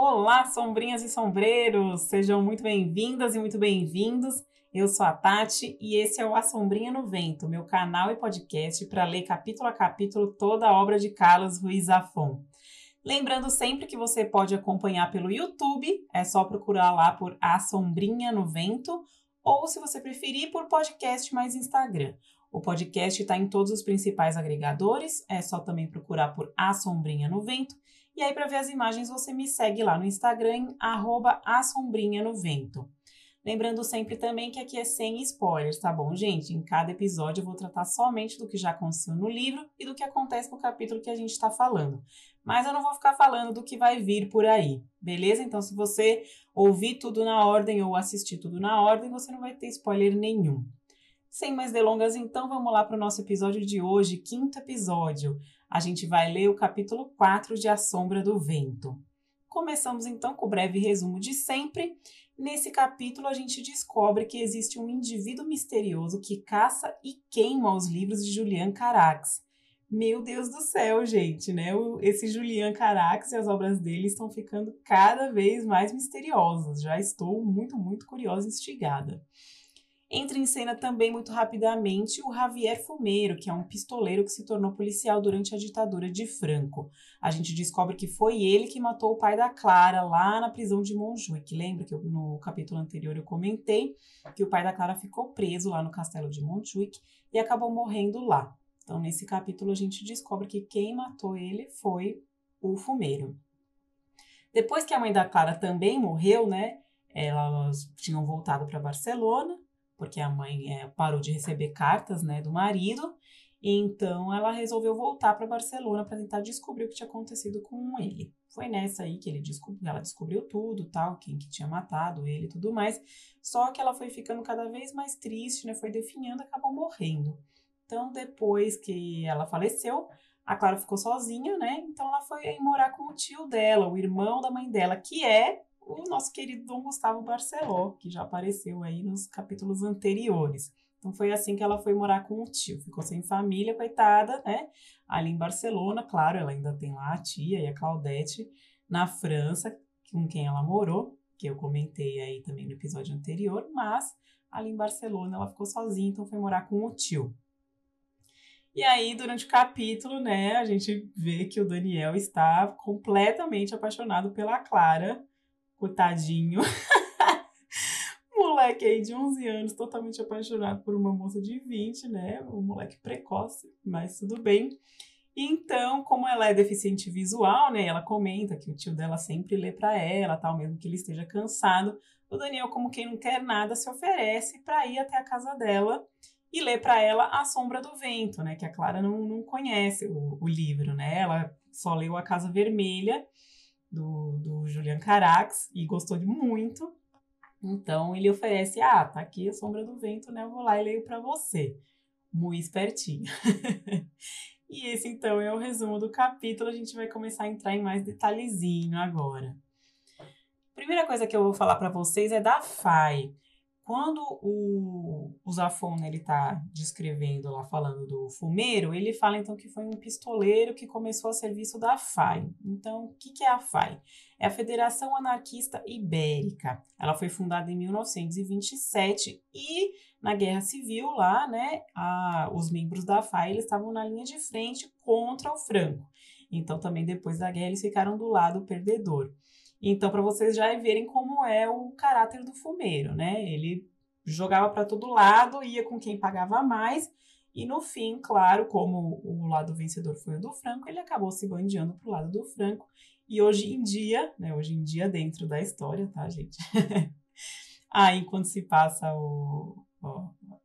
Olá, sombrinhas e sombreiros! Sejam muito bem-vindas e muito bem-vindos. Eu sou a Tati e esse é o A Sombrinha no Vento, meu canal e podcast para ler capítulo a capítulo toda a obra de Carlos Ruiz Zafon. Lembrando sempre que você pode acompanhar pelo YouTube, é só procurar lá por A Sombrinha no Vento, ou se você preferir, por podcast mais Instagram. O podcast está em todos os principais agregadores, é só também procurar por A Sombrinha no Vento. E aí, para ver as imagens, você me segue lá no Instagram, arroba no vento. Lembrando sempre também que aqui é sem spoilers, tá bom, gente? Em cada episódio eu vou tratar somente do que já aconteceu no livro e do que acontece no capítulo que a gente está falando. Mas eu não vou ficar falando do que vai vir por aí, beleza? Então, se você ouvir tudo na ordem ou assistir tudo na ordem, você não vai ter spoiler nenhum. Sem mais delongas, então, vamos lá para o nosso episódio de hoje, quinto episódio a gente vai ler o capítulo 4 de A Sombra do Vento. Começamos então com o breve resumo de sempre. Nesse capítulo, a gente descobre que existe um indivíduo misterioso que caça e queima os livros de Julian Carax. Meu Deus do céu, gente, né? Esse Julian Carax e as obras dele estão ficando cada vez mais misteriosas. Já estou muito, muito curiosa e instigada. Entra em cena também muito rapidamente o Javier Fumeiro, que é um pistoleiro que se tornou policial durante a ditadura de Franco. A gente descobre que foi ele que matou o pai da Clara lá na prisão de Montjuic. Lembra que eu, no capítulo anterior eu comentei que o pai da Clara ficou preso lá no castelo de Montjuic e acabou morrendo lá. Então, nesse capítulo, a gente descobre que quem matou ele foi o Fumeiro. Depois que a mãe da Clara também morreu, né? Elas tinham voltado para Barcelona porque a mãe é, parou de receber cartas né, do marido, então ela resolveu voltar para Barcelona para tentar descobrir o que tinha acontecido com ele. Foi nessa aí que ele ela descobriu tudo, tal, quem que tinha matado ele e tudo mais. Só que ela foi ficando cada vez mais triste, né? Foi definhando, acabou morrendo. Então, depois que ela faleceu, a Clara ficou sozinha, né? Então ela foi morar com o tio dela, o irmão da mãe dela, que é o nosso querido Dom Gustavo Barceló, que já apareceu aí nos capítulos anteriores. Então foi assim que ela foi morar com o tio. Ficou sem família, coitada, né? Ali em Barcelona, claro, ela ainda tem lá a tia e a Claudete na França, com quem ela morou, que eu comentei aí também no episódio anterior, mas ali em Barcelona ela ficou sozinha, então foi morar com o tio. E aí, durante o capítulo, né, a gente vê que o Daniel está completamente apaixonado pela Clara, coitadinho. moleque aí de 11 anos, totalmente apaixonado por uma moça de 20, né? Um moleque precoce, mas tudo bem. Então, como ela é deficiente visual, né? Ela comenta que o tio dela sempre lê para ela, tal, mesmo que ele esteja cansado. O Daniel, como quem não quer nada, se oferece para ir até a casa dela e ler para ela A Sombra do Vento, né? Que a Clara não, não conhece o, o livro, né? Ela só leu A Casa Vermelha do, do Julian Carax e gostou de muito. Então ele oferece: ah, tá aqui a sombra do vento, né? Eu vou lá e leio para você. Muito espertinho. e esse então é o resumo do capítulo. A gente vai começar a entrar em mais detalhezinho agora. Primeira coisa que eu vou falar para vocês é da FAI. Quando o, o Zafon ele está descrevendo lá, falando do fumeiro, ele fala então que foi um pistoleiro que começou a serviço da FAI. Então, o que, que é a FAI? É a Federação Anarquista Ibérica. Ela foi fundada em 1927 e na Guerra Civil lá, né, a, os membros da FAI eles estavam na linha de frente contra o Franco. Então, também depois da guerra eles ficaram do lado perdedor. Então, para vocês já verem como é o caráter do fumeiro, né? Ele jogava para todo lado, ia com quem pagava mais, e no fim, claro, como o lado vencedor foi o do Franco, ele acabou se bandeando pro lado do Franco. E hoje em dia, né? Hoje em dia, dentro da história, tá, gente? Aí, quando se passa o,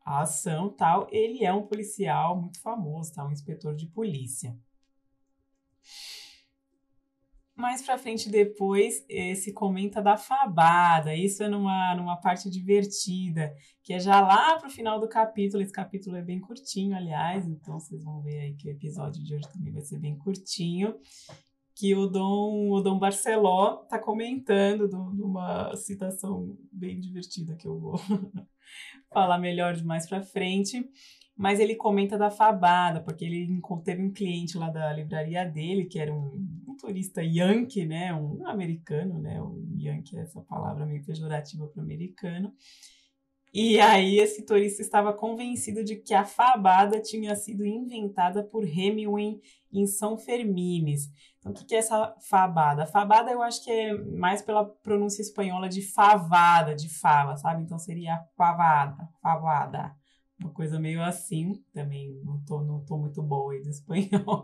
a ação tal, ele é um policial muito famoso, tá? Um inspetor de polícia. Mais pra frente depois, se comenta da fabada. Isso é numa, numa parte divertida, que é já lá pro final do capítulo. Esse capítulo é bem curtinho, aliás, então vocês vão ver aí que o episódio de hoje também vai ser bem curtinho. Que o Dom, o Dom Barceló tá comentando numa citação bem divertida que eu vou falar melhor de mais pra frente mas ele comenta da fabada, porque ele teve um cliente lá da livraria dele, que era um, um turista yankee, né, um americano, né, o yankee é essa palavra meio pejorativa para americano, e aí esse turista estava convencido de que a fabada tinha sido inventada por Hemingway em São Fermines. Então, o que é essa fabada? Fabada eu acho que é mais pela pronúncia espanhola de favada, de fava, sabe? Então seria favada, favada. Uma coisa meio assim. Também não tô, não tô muito boa aí do espanhol.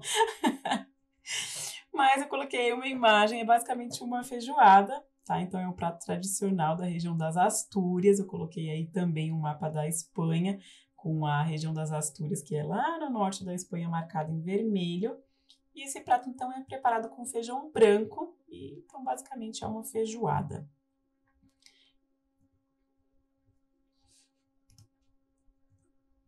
Mas eu coloquei uma imagem, é basicamente uma feijoada tá? Então é um prato tradicional da região das Astúrias. Eu coloquei aí também um mapa da Espanha com a região das Astúrias, que é lá no norte da Espanha, marcado em vermelho. E esse prato então é preparado com feijão branco e então basicamente é uma feijoada.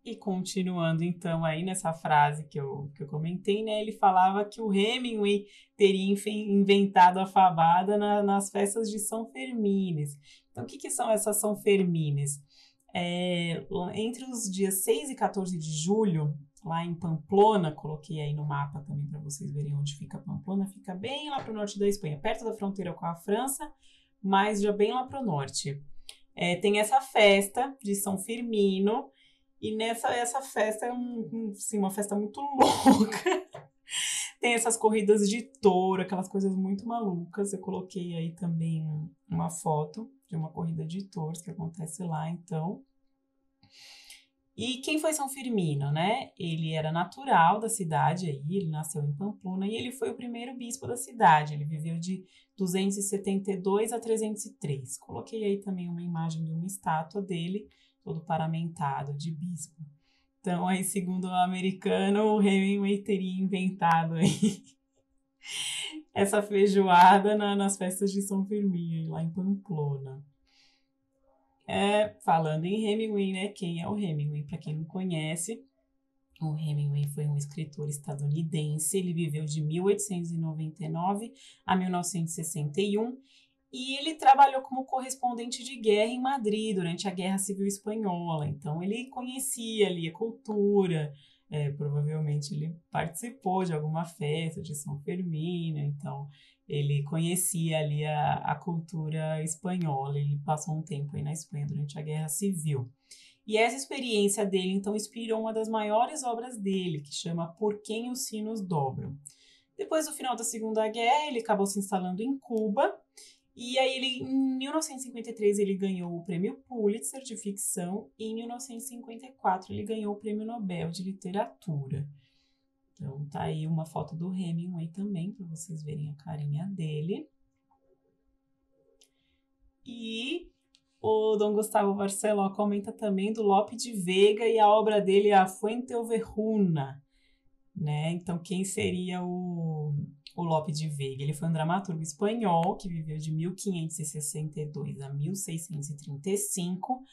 E continuando então aí nessa frase que eu, que eu comentei, né? Ele falava que o Hemingway teria inventado a fabada na, nas festas de São Fermines. Então, o que, que são essas São Fermines? É, entre os dias 6 e 14 de julho, lá em Pamplona, coloquei aí no mapa também para vocês verem onde fica Pamplona, fica bem lá para o norte da Espanha, perto da fronteira com a França, mas já bem lá para o norte. É, tem essa festa de São Firmino, e nessa essa festa é um, um, sim, uma festa muito louca. Tem essas corridas de touro, aquelas coisas muito malucas. Eu coloquei aí também uma foto de uma corrida de touros que acontece lá, então. E quem foi São Firmino, né? Ele era natural da cidade aí, ele nasceu em Pamplona e ele foi o primeiro bispo da cidade. Ele viveu de 272 a 303. Coloquei aí também uma imagem de uma estátua dele todo paramentado de bispo. Então, aí, segundo o americano, o Hemingway teria inventado aí essa feijoada na, nas festas de São Firmino, lá em Pamplona. É, falando em Hemingway, né? Quem é o Hemingway? Para quem não conhece, o Hemingway foi um escritor estadunidense. Ele viveu de 1899 a 1961 e ele trabalhou como correspondente de guerra em Madrid durante a Guerra Civil Espanhola. Então ele conhecia ali a cultura, é, provavelmente ele participou de alguma festa de São Fermino, então ele conhecia ali a, a cultura espanhola. Ele passou um tempo aí na Espanha durante a Guerra Civil. E essa experiência dele, então, inspirou uma das maiores obras dele, que chama Por Quem os Sinos Dobram. Depois do final da Segunda Guerra, ele acabou se instalando em Cuba e aí ele, em 1953 ele ganhou o prêmio Pulitzer de ficção e em 1954 ele ganhou o prêmio Nobel de literatura. Então tá aí uma foto do Hemingway também para vocês verem a carinha dele. E o Dom Gustavo Barceló comenta também do Lope de Vega e a obra dele A Fuente Overruna, né? Então quem seria o o Lope de Vega. Ele foi um dramaturgo espanhol que viveu de 1562 a 1635.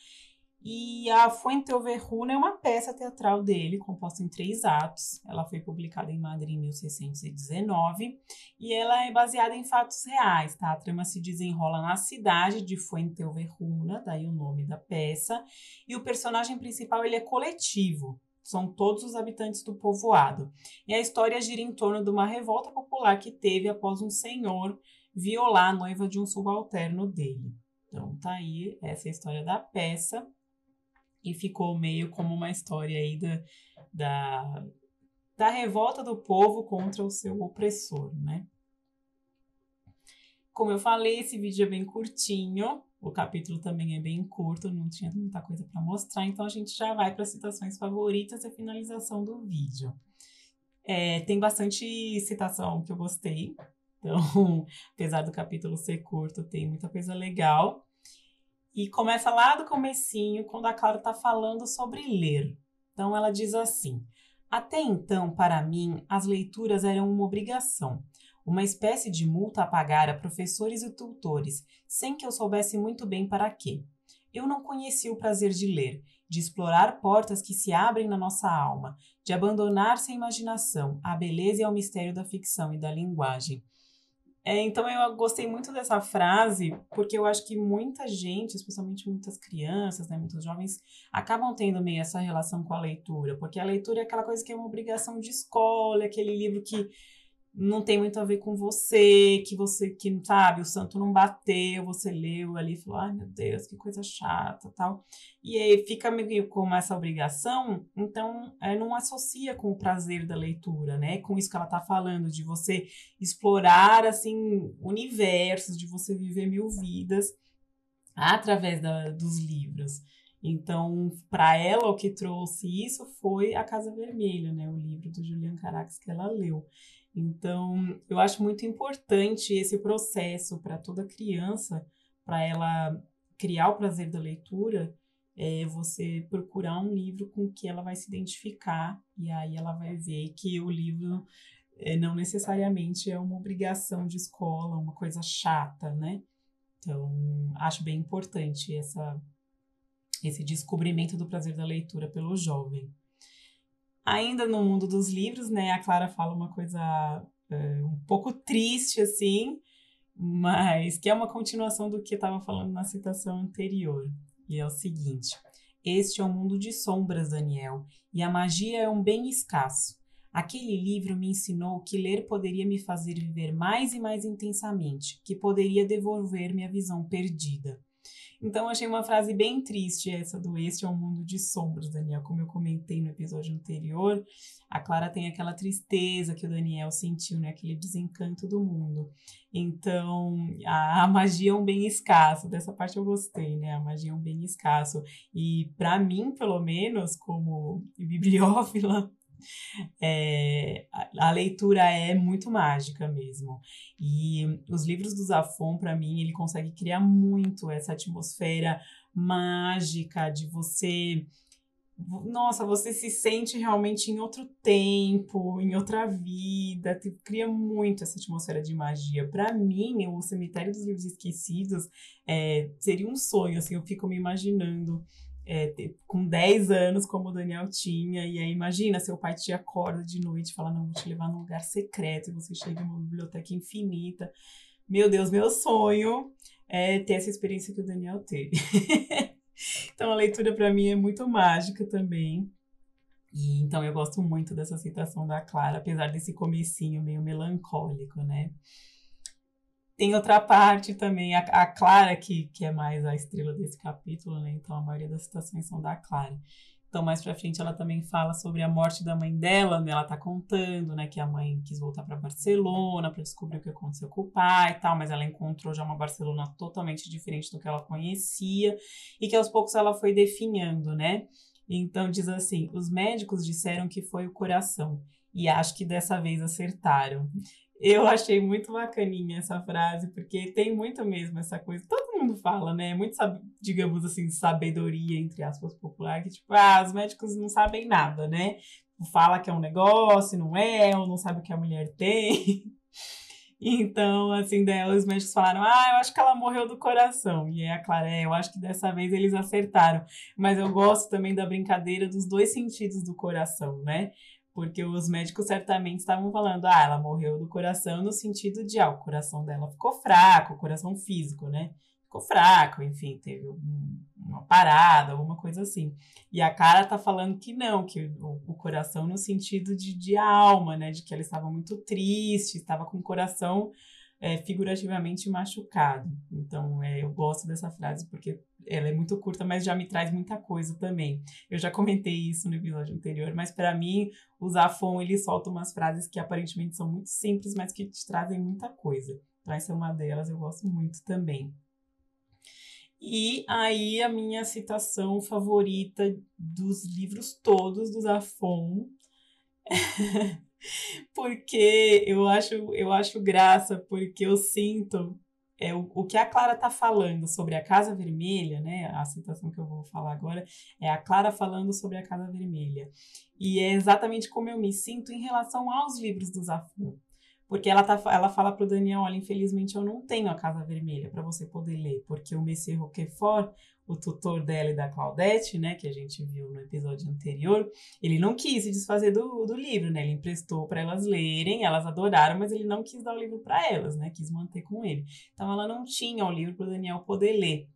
E a Fuente Overruna é uma peça teatral dele, composta em três atos. Ela foi publicada em Madrid em 1619 e ela é baseada em fatos reais, tá? A trama se desenrola na cidade de Fuente Overruna, daí o nome da peça. E o personagem principal ele é coletivo, são todos os habitantes do povoado. E a história gira em torno de uma revolta popular que teve após um senhor violar a noiva de um subalterno dele. Então tá aí essa é história da peça e ficou meio como uma história aí da, da, da revolta do povo contra o seu opressor, né? Como eu falei, esse vídeo é bem curtinho, o capítulo também é bem curto, não tinha muita coisa para mostrar, então a gente já vai para as citações favoritas e finalização do vídeo. É, tem bastante citação que eu gostei, então, apesar do capítulo ser curto, tem muita coisa legal. E começa lá do comecinho, quando a Clara está falando sobre ler. Então ela diz assim: Até então, para mim, as leituras eram uma obrigação uma espécie de multa a pagar a professores e tutores, sem que eu soubesse muito bem para quê. Eu não conhecia o prazer de ler, de explorar portas que se abrem na nossa alma, de abandonar-se à imaginação, à beleza e ao mistério da ficção e da linguagem. É, então eu gostei muito dessa frase, porque eu acho que muita gente, especialmente muitas crianças, né, muitos jovens, acabam tendo meio essa relação com a leitura, porque a leitura é aquela coisa que é uma obrigação de escola, aquele livro que não tem muito a ver com você, que você, que sabe, o santo não bateu, você leu ali e falou, ai meu Deus, que coisa chata, tal. E aí fica meio como essa obrigação, então é, não associa com o prazer da leitura, né? Com isso que ela tá falando, de você explorar, assim, universos, de você viver mil vidas através da, dos livros. Então, para ela, o que trouxe isso foi A Casa Vermelha, né? O livro do Julian Carax que ela leu. Então, eu acho muito importante esse processo para toda criança, para ela criar o prazer da leitura, é você procurar um livro com que ela vai se identificar e aí ela vai ver que o livro é, não necessariamente é uma obrigação de escola, uma coisa chata, né? Então, acho bem importante essa, esse descobrimento do prazer da leitura pelo jovem. Ainda no mundo dos livros, né, a Clara fala uma coisa é, um pouco triste, assim, mas que é uma continuação do que estava falando na citação anterior. E é o seguinte: Este é um mundo de sombras, Daniel, e a magia é um bem escasso. Aquele livro me ensinou que ler poderia me fazer viver mais e mais intensamente, que poderia devolver-me a visão perdida. Então, achei uma frase bem triste essa do Este é um mundo de sombras, Daniel. Como eu comentei no episódio anterior, a Clara tem aquela tristeza que o Daniel sentiu, né? Aquele desencanto do mundo. Então, a, a magia é um bem escasso. Dessa parte eu gostei, né? A magia é um bem escasso. E, para mim, pelo menos, como bibliófila, é, a, a, leitura é muito mágica mesmo. E os livros do Zafon, para mim, ele consegue criar muito essa atmosfera mágica de você. Nossa, você se sente realmente em outro tempo, em outra vida, cria muito essa atmosfera de magia. Para mim, o Cemitério dos Livros Esquecidos é, seria um sonho, assim, eu fico me imaginando é, com 10 anos, como o Daniel tinha, e aí imagina, seu pai te acorda de noite e fala, não, vou te levar num lugar secreto, e você chega em uma biblioteca infinita. Meu Deus, meu sonho é ter essa experiência que o Daniel teve. então a leitura para mim é muito mágica também. E então eu gosto muito dessa citação da Clara, apesar desse comecinho meio melancólico, né? Tem outra parte também, a, a, Clara, que, que é mais a estrela desse capítulo, né? Então a maioria das citações são da Clara. Então, mais pra frente, ela também fala sobre a morte da mãe dela, né? Ela tá contando, né, que a mãe quis voltar para Barcelona para descobrir o que aconteceu com o pai e tal, mas ela encontrou já uma Barcelona totalmente diferente do que ela conhecia e que aos poucos ela foi definhando, né? Então, diz assim: os médicos disseram que foi o coração e acho que dessa vez acertaram. Eu achei muito bacaninha essa frase, porque tem muito mesmo essa coisa. Todo mundo fala, né? Muito, digamos assim, sabedoria, entre aspas, popular, que tipo, ah, os médicos não sabem nada, né? Fala que é um negócio, não é, ou não sabe o que a mulher tem. Então, assim, daí os médicos falaram: Ah, eu acho que ela morreu do coração. E aí a Clara, é, eu acho que dessa vez eles acertaram. Mas eu gosto também da brincadeira dos dois sentidos do coração, né? Porque os médicos certamente estavam falando, ah, ela morreu do coração no sentido de, ah, o coração dela ficou fraco, o coração físico, né? Ficou fraco, enfim, teve um, uma parada, alguma coisa assim. E a cara tá falando que não, que o, o coração no sentido de, de alma, né? De que ela estava muito triste, estava com o coração é, figurativamente machucado. Então, é, eu gosto dessa frase porque ela é muito curta, mas já me traz muita coisa também. Eu já comentei isso no episódio anterior, mas para mim, o Zafon, ele solta umas frases que aparentemente são muito simples, mas que te trazem muita coisa. Então, essa é uma delas, eu gosto muito também. E aí, a minha citação favorita dos livros todos do Zafon. porque eu acho, eu acho graça, porque eu sinto é, o, o que a Clara está falando sobre a Casa Vermelha, né? A citação que eu vou falar agora é a Clara falando sobre a Casa Vermelha. E é exatamente como eu me sinto em relação aos livros do Zafon. Porque ela, tá, ela fala pro Daniel, olha, infelizmente eu não tenho a Casa Vermelha para você poder ler, porque o Monsieur Roquefort, o tutor dela e da Claudette, né, que a gente viu no episódio anterior, ele não quis se desfazer do, do livro, né? Ele emprestou para elas lerem, elas adoraram, mas ele não quis dar o livro para elas, né? Quis manter com ele. Então ela não tinha o livro para o Daniel poder ler.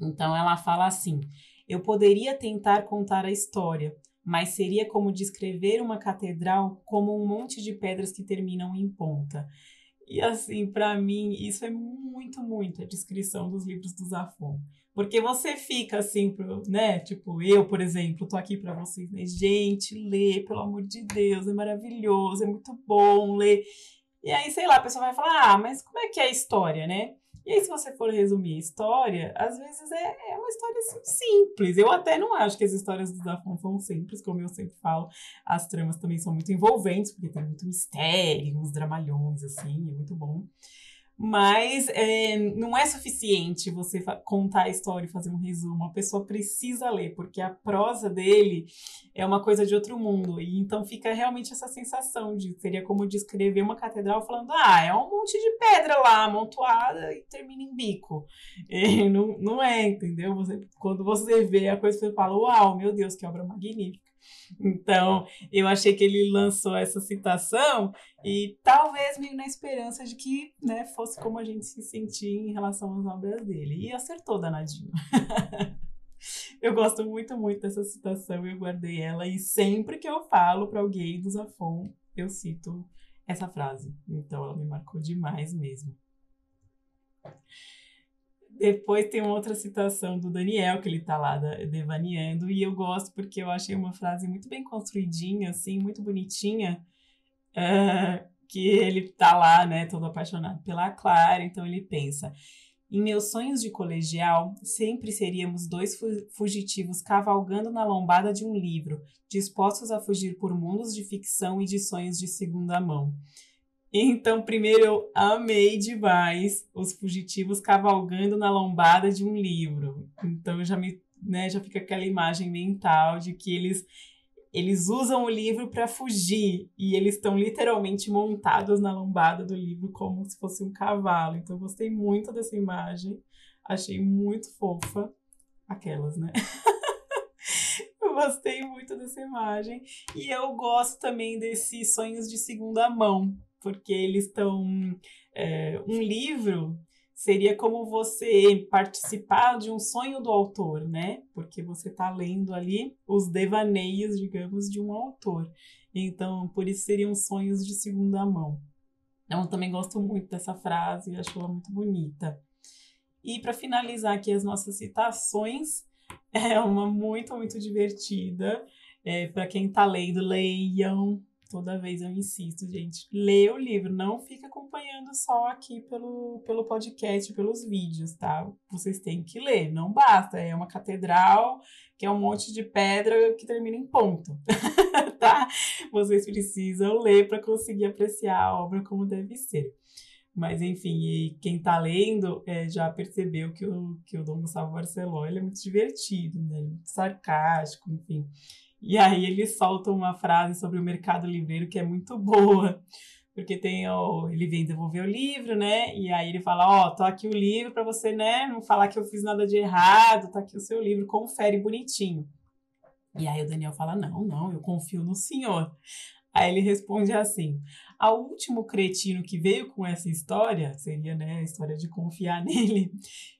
Então ela fala assim: eu poderia tentar contar a história, mas seria como descrever uma catedral como um monte de pedras que terminam em ponta. E assim, para mim, isso é muito, muito a descrição dos livros do Zafon. Porque você fica assim, né? Tipo, eu, por exemplo, tô aqui para vocês, né? Gente, lê, pelo amor de Deus, é maravilhoso, é muito bom ler. E aí, sei lá, a pessoa vai falar, ah, mas como é que é a história, né? E aí, se você for resumir a história, às vezes é, é uma história assim, simples. Eu até não acho que as histórias do Zafon são simples, como eu sempre falo. As tramas também são muito envolventes, porque tem muito mistério, uns dramalhões, assim, é muito bom mas é, não é suficiente você contar a história e fazer um resumo. A pessoa precisa ler, porque a prosa dele é uma coisa de outro mundo. E então fica realmente essa sensação de seria como descrever uma catedral falando: ah, é um monte de pedra lá amontoada e termina em bico. E não, não é, entendeu? Você, quando você vê a coisa, você fala: uau, meu Deus, que obra magnífica. Então, eu achei que ele lançou essa citação e talvez meio na esperança de que né, fosse como a gente se sentia em relação às obras dele. E acertou, danadinho. eu gosto muito, muito dessa citação, eu guardei ela e sempre que eu falo para alguém do Zafon, eu cito essa frase. Então, ela me marcou demais mesmo. Depois tem outra citação do Daniel, que ele tá lá devaneando, e eu gosto porque eu achei uma frase muito bem construidinha, assim, muito bonitinha, uh, que ele tá lá, né, todo apaixonado pela Clara, então ele pensa. Em meus sonhos de colegial, sempre seríamos dois fugitivos cavalgando na lombada de um livro, dispostos a fugir por mundos de ficção e de sonhos de segunda mão. Então, primeiro eu amei demais os fugitivos cavalgando na lombada de um livro. Então já me, né, já fica aquela imagem mental de que eles eles usam o livro para fugir e eles estão literalmente montados na lombada do livro como se fosse um cavalo. Então eu gostei muito dessa imagem, achei muito fofa aquelas, né? eu gostei muito dessa imagem e eu gosto também desses sonhos de segunda mão, porque eles estão. É, um livro seria como você participar de um sonho do autor, né? Porque você está lendo ali os devaneios, digamos, de um autor. Então, por isso seriam sonhos de segunda mão. Então, eu também gosto muito dessa frase, acho ela muito bonita. E para finalizar aqui as nossas citações, é uma muito, muito divertida. É, para quem está lendo, leiam, Toda vez eu insisto, gente, lê o livro, não fica acompanhando só aqui pelo, pelo podcast, pelos vídeos, tá? Vocês têm que ler, não basta, é uma catedral que é um monte de pedra que termina em ponto, tá? Vocês precisam ler para conseguir apreciar a obra como deve ser. Mas, enfim, quem está lendo é, já percebeu que o, que o Dom Gustavo Barceló ele é muito divertido, né? muito sarcástico, enfim. E aí ele solta uma frase sobre o mercado livreiro que é muito boa. Porque tem ó, ele vem devolver o livro, né? E aí ele fala: Ó, oh, tô aqui o livro para você, né? Não falar que eu fiz nada de errado, tá aqui o seu livro, confere bonitinho. E aí o Daniel fala: Não, não, eu confio no senhor. Aí ele responde assim: ao último cretino que veio com essa história, seria né, a história de confiar nele,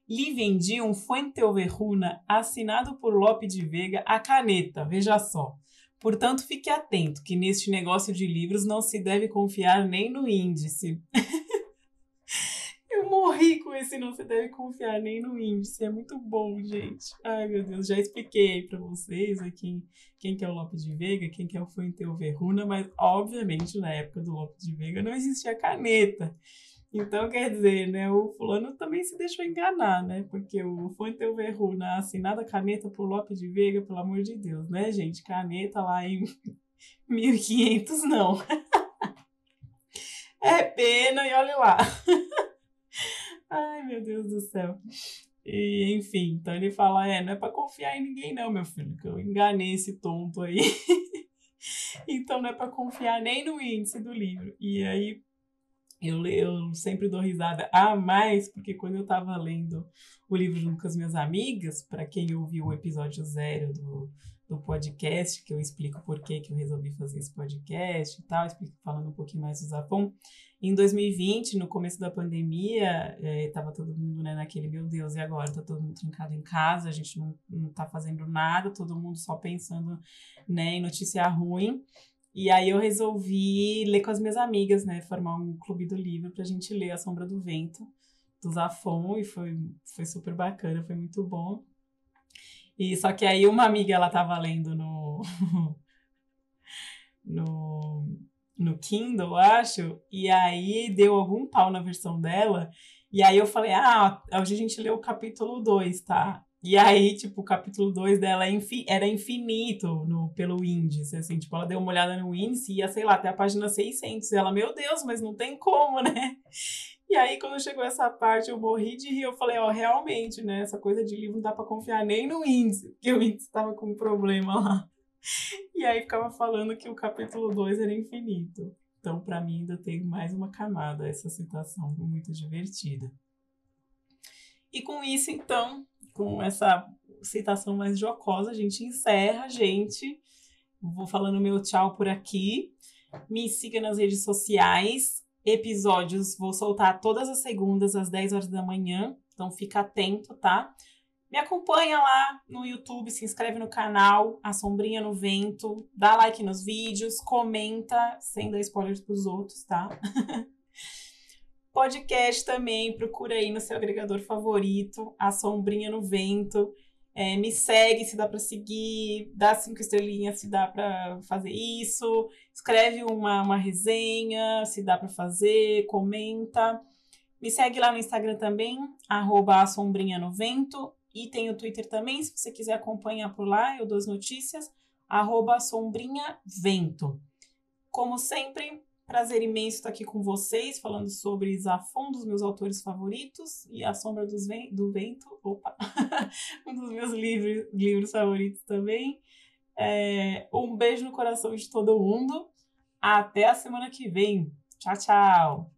lhe vendi um Fuente Overruna assinado por Lope de Vega a caneta, veja só. Portanto, fique atento que neste negócio de livros não se deve confiar nem no índice. Morri com esse não se deve confiar nem no índice. É muito bom, gente. Ai, meu Deus, já expliquei para vocês aqui quem que é o Lope de Vega, quem que é o Fuente Overruna, mas obviamente na época do Lope de Vega não existia caneta. Então, quer dizer, né, o fulano também se deixou enganar, né? Porque o Fuente Overruna assinada caneta por Lope de Vega, pelo amor de Deus, né, gente? Caneta lá em 1500, não. é pena e olha lá. Meu Deus do céu. E, enfim, então ele fala: é, não é para confiar em ninguém, não, meu filho, que eu enganei esse tonto aí. então não é para confiar nem no índice do livro. E aí, Eu, eu sempre dou risada a mais, porque quando eu estava lendo o livro junto com as minhas amigas, para quem ouviu o episódio zero do, do podcast, que eu explico por que, que eu resolvi fazer esse podcast e tal, explico falando um pouquinho mais do Zapão. Em 2020, no começo da pandemia, estava é, todo mundo né, naquele, meu Deus, e agora? Está todo mundo trancado em casa, a gente não, não tá fazendo nada, todo mundo só pensando né, em notícia ruim. E aí eu resolvi ler com as minhas amigas, né? Formar um clube do livro para a gente ler A Sombra do Vento, do Zafon, e foi, foi super bacana, foi muito bom. E só que aí uma amiga ela tava lendo no no no Kindle, acho, e aí deu algum pau na versão dela. E aí eu falei: "Ah, hoje a gente leu o capítulo 2, tá?" E aí, tipo, o capítulo 2 dela é era infinito no, pelo índice, assim, tipo, ela deu uma olhada no índice e ia, sei lá, até a página 600. E ela, meu Deus, mas não tem como, né? E aí, quando chegou essa parte, eu morri de rir. Eu falei, ó, realmente, né? Essa coisa de livro não dá pra confiar nem no índice, porque o índice tava com um problema lá. E aí ficava falando que o capítulo 2 era infinito. Então, para mim, ainda tem mais uma camada essa citação, muito divertida. E com isso, então, com essa citação mais jocosa, a gente encerra, gente. Vou falando meu tchau por aqui. Me siga nas redes sociais episódios vou soltar todas as segundas às 10 horas da manhã, então fica atento, tá? Me acompanha lá no YouTube, se inscreve no canal, A Sombrinha no Vento, dá like nos vídeos, comenta, sem dar spoilers pros outros, tá? Podcast também, procura aí no seu agregador favorito, A Sombrinha no Vento. É, me segue se dá para seguir, dá cinco estrelinhas se dá para fazer isso, escreve uma, uma resenha se dá para fazer, comenta. Me segue lá no Instagram também, arroba sombrinha no vento. E tem o Twitter também, se você quiser acompanhar por lá, eu dou as notícias, arroba sombrinha vento. Como sempre, Prazer imenso estar aqui com vocês, falando sobre Zafon, dos meus autores favoritos, e A Sombra Ven do Vento, opa, um dos meus livros, livros favoritos também. É, um beijo no coração de todo mundo. Até a semana que vem. Tchau, tchau.